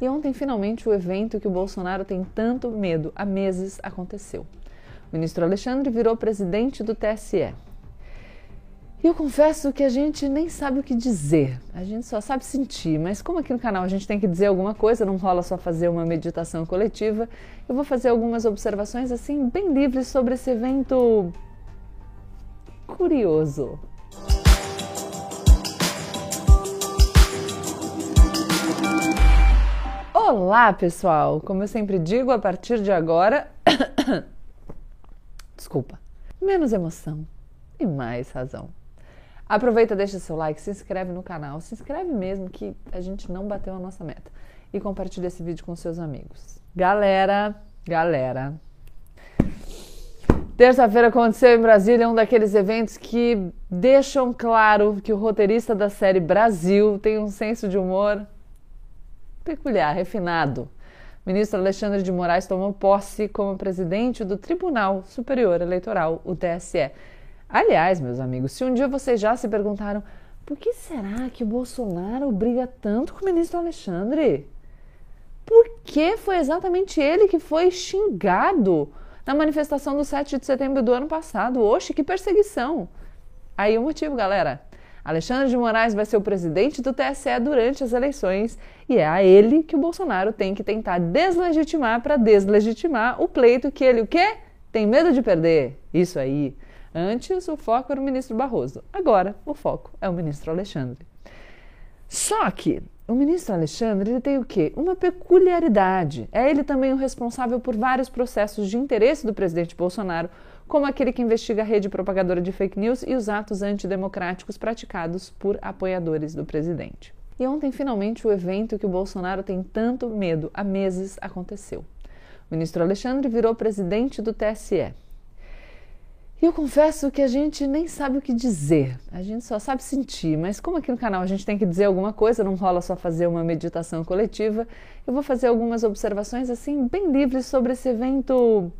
E ontem, finalmente, o evento que o Bolsonaro tem tanto medo há meses aconteceu. O ministro Alexandre virou presidente do TSE. E eu confesso que a gente nem sabe o que dizer, a gente só sabe sentir, mas como aqui no canal a gente tem que dizer alguma coisa, não rola só fazer uma meditação coletiva, eu vou fazer algumas observações assim, bem livres sobre esse evento curioso. Olá, pessoal! Como eu sempre digo, a partir de agora. Desculpa. Menos emoção e mais razão. Aproveita, deixa seu like, se inscreve no canal, se inscreve mesmo que a gente não bateu a nossa meta. E compartilha esse vídeo com seus amigos. Galera, galera. Terça-feira aconteceu em Brasília um daqueles eventos que deixam claro que o roteirista da série Brasil tem um senso de humor peculiar, refinado. O ministro Alexandre de Moraes tomou posse como presidente do Tribunal Superior Eleitoral, o TSE. Aliás, meus amigos, se um dia vocês já se perguntaram por que será que o Bolsonaro briga tanto com o ministro Alexandre? Por que foi exatamente ele que foi xingado na manifestação do 7 de setembro do ano passado? Oxe, que perseguição! Aí o motivo, galera. Alexandre de Moraes vai ser o presidente do TSE durante as eleições e é a ele que o Bolsonaro tem que tentar deslegitimar para deslegitimar o pleito que ele o quê? Tem medo de perder. Isso aí. Antes o foco era o ministro Barroso. Agora o foco é o ministro Alexandre. Só que o ministro Alexandre ele tem o quê? Uma peculiaridade. É ele também o responsável por vários processos de interesse do presidente Bolsonaro como aquele que investiga a rede propagadora de fake news e os atos antidemocráticos praticados por apoiadores do presidente. E ontem, finalmente, o evento que o Bolsonaro tem tanto medo há meses aconteceu. O ministro Alexandre virou presidente do TSE. E eu confesso que a gente nem sabe o que dizer, a gente só sabe sentir, mas como aqui no canal a gente tem que dizer alguma coisa, não rola só fazer uma meditação coletiva, eu vou fazer algumas observações assim bem livres sobre esse evento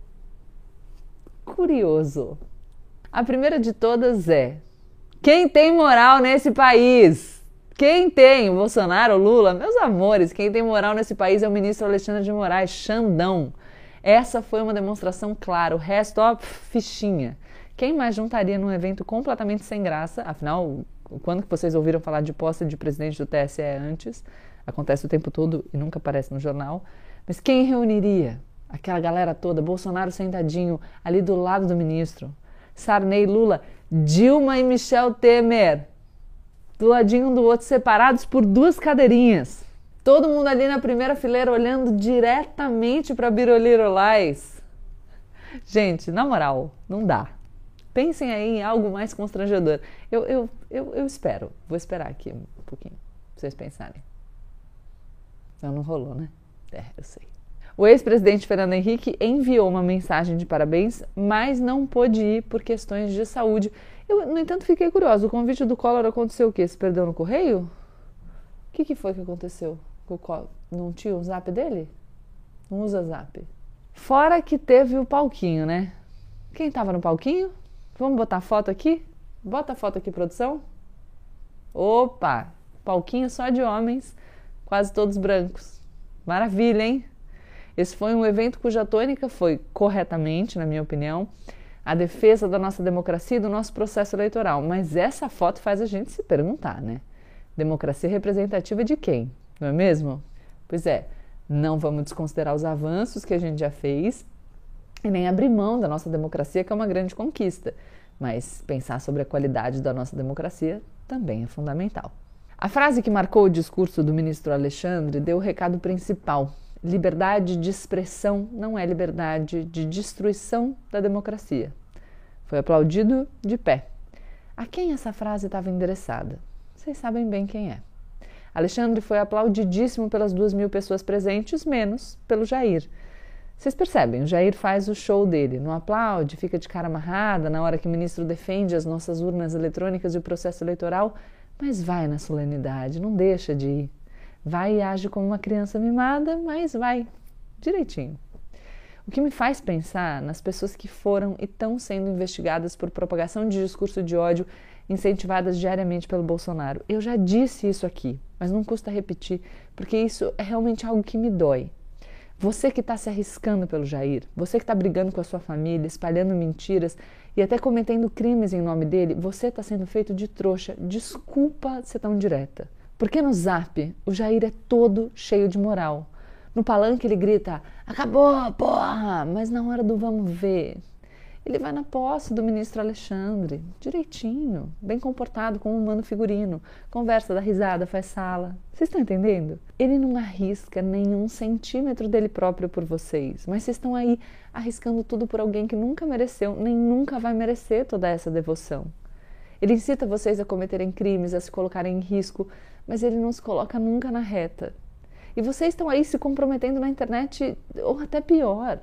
curioso. A primeira de todas é: quem tem moral nesse país? Quem tem? Bolsonaro, Lula? Meus amores, quem tem moral nesse país é o ministro Alexandre de Moraes, Xandão. Essa foi uma demonstração clara, o resto, ó, fichinha. Quem mais juntaria num evento completamente sem graça? Afinal, quando que vocês ouviram falar de posse de presidente do TSE antes? Acontece o tempo todo e nunca aparece no jornal. Mas quem reuniria? Aquela galera toda, Bolsonaro sentadinho ali do lado do ministro, Sarney, Lula, Dilma e Michel Temer, do ladinho um do outro, separados por duas cadeirinhas. Todo mundo ali na primeira fileira olhando diretamente para Birolirolais. Gente, na moral, não dá. Pensem aí em algo mais constrangedor. Eu, eu, eu, eu espero, vou esperar aqui um pouquinho, pra vocês pensarem. Não, não rolou, né? É, eu sei. O ex-presidente Fernando Henrique enviou uma mensagem de parabéns, mas não pôde ir por questões de saúde. Eu, no entanto, fiquei curiosa. O convite do Collor aconteceu o quê? Se perdeu no correio? O que, que foi que aconteceu? Não tinha o zap dele? Não usa zap. Fora que teve o palquinho, né? Quem tava no palquinho? Vamos botar foto aqui? Bota a foto aqui, produção. Opa! Palquinho só de homens, quase todos brancos. Maravilha, hein? Esse foi um evento cuja tônica foi, corretamente, na minha opinião, a defesa da nossa democracia e do nosso processo eleitoral. Mas essa foto faz a gente se perguntar, né? Democracia representativa de quem? Não é mesmo? Pois é, não vamos desconsiderar os avanços que a gente já fez e nem abrir mão da nossa democracia, que é uma grande conquista. Mas pensar sobre a qualidade da nossa democracia também é fundamental. A frase que marcou o discurso do ministro Alexandre deu o recado principal liberdade de expressão não é liberdade de destruição da democracia. Foi aplaudido de pé. A quem essa frase estava endereçada? Vocês sabem bem quem é. Alexandre foi aplaudidíssimo pelas duas mil pessoas presentes, menos pelo Jair. Vocês percebem, o Jair faz o show dele, não aplaude, fica de cara amarrada na hora que o ministro defende as nossas urnas eletrônicas e o processo eleitoral, mas vai na solenidade, não deixa de ir. Vai e age como uma criança mimada, mas vai direitinho. O que me faz pensar nas pessoas que foram e estão sendo investigadas por propagação de discurso de ódio incentivadas diariamente pelo Bolsonaro. Eu já disse isso aqui, mas não custa repetir, porque isso é realmente algo que me dói. Você que está se arriscando pelo Jair, você que está brigando com a sua família, espalhando mentiras e até cometendo crimes em nome dele, você está sendo feito de trouxa. Desculpa ser tão direta. Porque no zap o Jair é todo cheio de moral. No palanque ele grita: acabou, porra! Mas na hora do vamos ver, ele vai na posse do ministro Alexandre, direitinho, bem comportado, como um mano figurino. Conversa, dá risada, faz sala. Vocês estão entendendo? Ele não arrisca nenhum centímetro dele próprio por vocês, mas vocês estão aí arriscando tudo por alguém que nunca mereceu, nem nunca vai merecer toda essa devoção. Ele incita vocês a cometerem crimes, a se colocarem em risco, mas ele não se coloca nunca na reta. E vocês estão aí se comprometendo na internet, ou até pior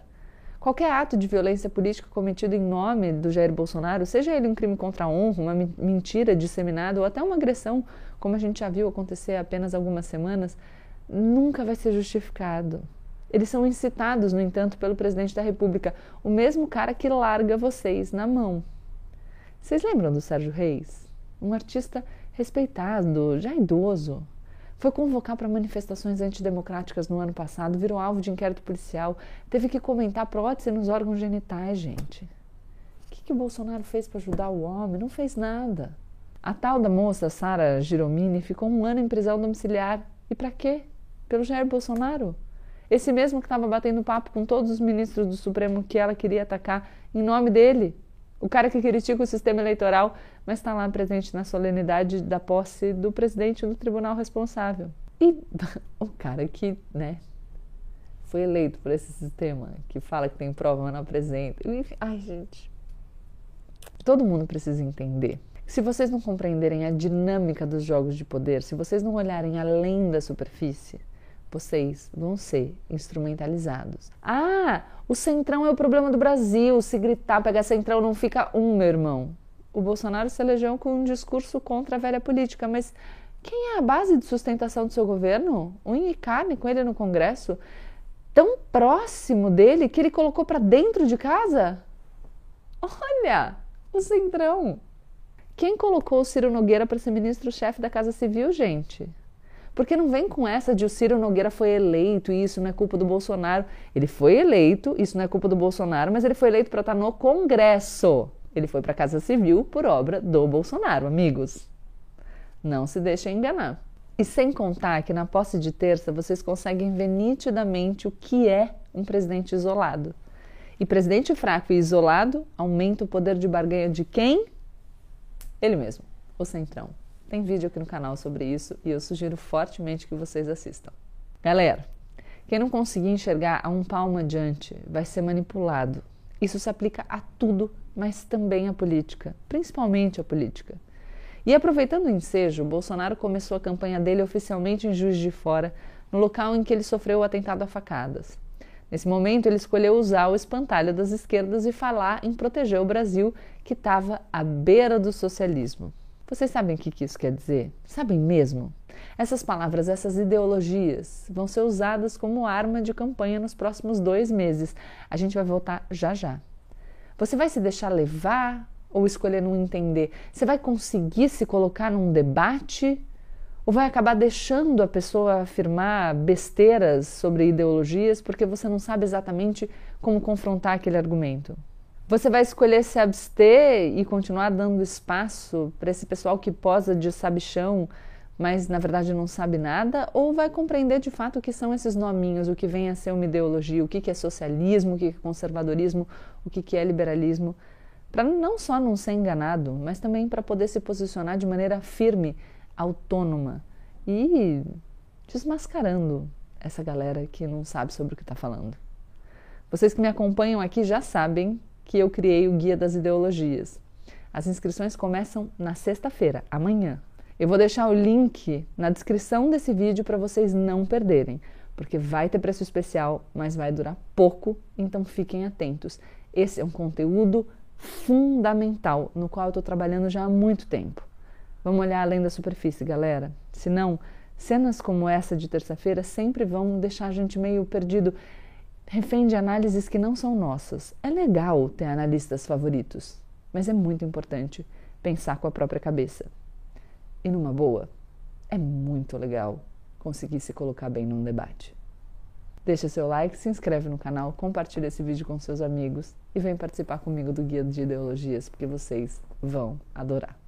Qualquer ato de violência política cometido em nome do Jair Bolsonaro, seja ele um crime contra a honra, uma mentira disseminada ou até uma agressão, como a gente já viu acontecer há apenas algumas semanas, nunca vai ser justificado. Eles são incitados, no entanto, pelo presidente da República, o mesmo cara que larga vocês na mão. Vocês lembram do Sérgio Reis? Um artista respeitado, já idoso, foi convocar para manifestações antidemocráticas no ano passado, virou alvo de inquérito policial, teve que comentar prótese nos órgãos genitais, gente. O que, que o Bolsonaro fez para ajudar o homem? Não fez nada. A tal da moça, Sara Giromini, ficou um ano em prisão domiciliar. E para quê? Pelo Jair Bolsonaro? Esse mesmo que estava batendo papo com todos os ministros do Supremo que ela queria atacar em nome dele. O cara que critica o sistema eleitoral, mas está lá presente na solenidade da posse do presidente do tribunal responsável. E o cara que, né, foi eleito por esse sistema, que fala que tem prova, mas não apresenta. Ai, gente. Todo mundo precisa entender. Se vocês não compreenderem a dinâmica dos jogos de poder, se vocês não olharem além da superfície, vocês vão ser instrumentalizados. Ah, o centrão é o problema do Brasil. Se gritar, pegar centrão, não fica um, meu irmão. O Bolsonaro se elegeu com um discurso contra a velha política, mas quem é a base de sustentação do seu governo? Unha e carne com ele no Congresso? Tão próximo dele que ele colocou para dentro de casa? Olha, o centrão. Quem colocou o Ciro Nogueira para ser ministro-chefe da Casa Civil, gente? Porque não vem com essa de o Ciro Nogueira foi eleito e isso não é culpa do Bolsonaro. Ele foi eleito, isso não é culpa do Bolsonaro, mas ele foi eleito para estar no Congresso. Ele foi para a Casa Civil por obra do Bolsonaro, amigos. Não se deixem enganar. E sem contar que na posse de terça vocês conseguem ver nitidamente o que é um presidente isolado. E presidente fraco e isolado aumenta o poder de barganha de quem? Ele mesmo, o Centrão. Tem vídeo aqui no canal sobre isso e eu sugiro fortemente que vocês assistam. Galera, quem não conseguir enxergar a um palmo adiante vai ser manipulado. Isso se aplica a tudo, mas também à política, principalmente à política. E aproveitando o ensejo, Bolsonaro começou a campanha dele oficialmente em Juiz de Fora, no local em que ele sofreu o atentado a facadas. Nesse momento, ele escolheu usar o espantalho das esquerdas e falar em proteger o Brasil, que estava à beira do socialismo. Vocês sabem o que isso quer dizer? Sabem mesmo? Essas palavras, essas ideologias vão ser usadas como arma de campanha nos próximos dois meses. A gente vai voltar já já. Você vai se deixar levar ou escolher não entender? Você vai conseguir se colocar num debate ou vai acabar deixando a pessoa afirmar besteiras sobre ideologias porque você não sabe exatamente como confrontar aquele argumento? Você vai escolher se abster e continuar dando espaço para esse pessoal que posa de sabichão, mas na verdade não sabe nada? Ou vai compreender de fato o que são esses nominhos, o que vem a ser uma ideologia, o que é socialismo, o que é conservadorismo, o que é liberalismo? Para não só não ser enganado, mas também para poder se posicionar de maneira firme, autônoma e desmascarando essa galera que não sabe sobre o que está falando. Vocês que me acompanham aqui já sabem que eu criei o Guia das Ideologias. As inscrições começam na sexta-feira, amanhã. Eu vou deixar o link na descrição desse vídeo para vocês não perderem, porque vai ter preço especial, mas vai durar pouco, então fiquem atentos. Esse é um conteúdo fundamental no qual eu estou trabalhando já há muito tempo. Vamos olhar além da superfície, galera. Senão, cenas como essa de terça-feira sempre vão deixar a gente meio perdido refém de análises que não são nossas. É legal ter analistas favoritos, mas é muito importante pensar com a própria cabeça. E numa boa, é muito legal conseguir se colocar bem num debate. Deixa seu like, se inscreve no canal, compartilha esse vídeo com seus amigos e vem participar comigo do Guia de Ideologias, porque vocês vão adorar.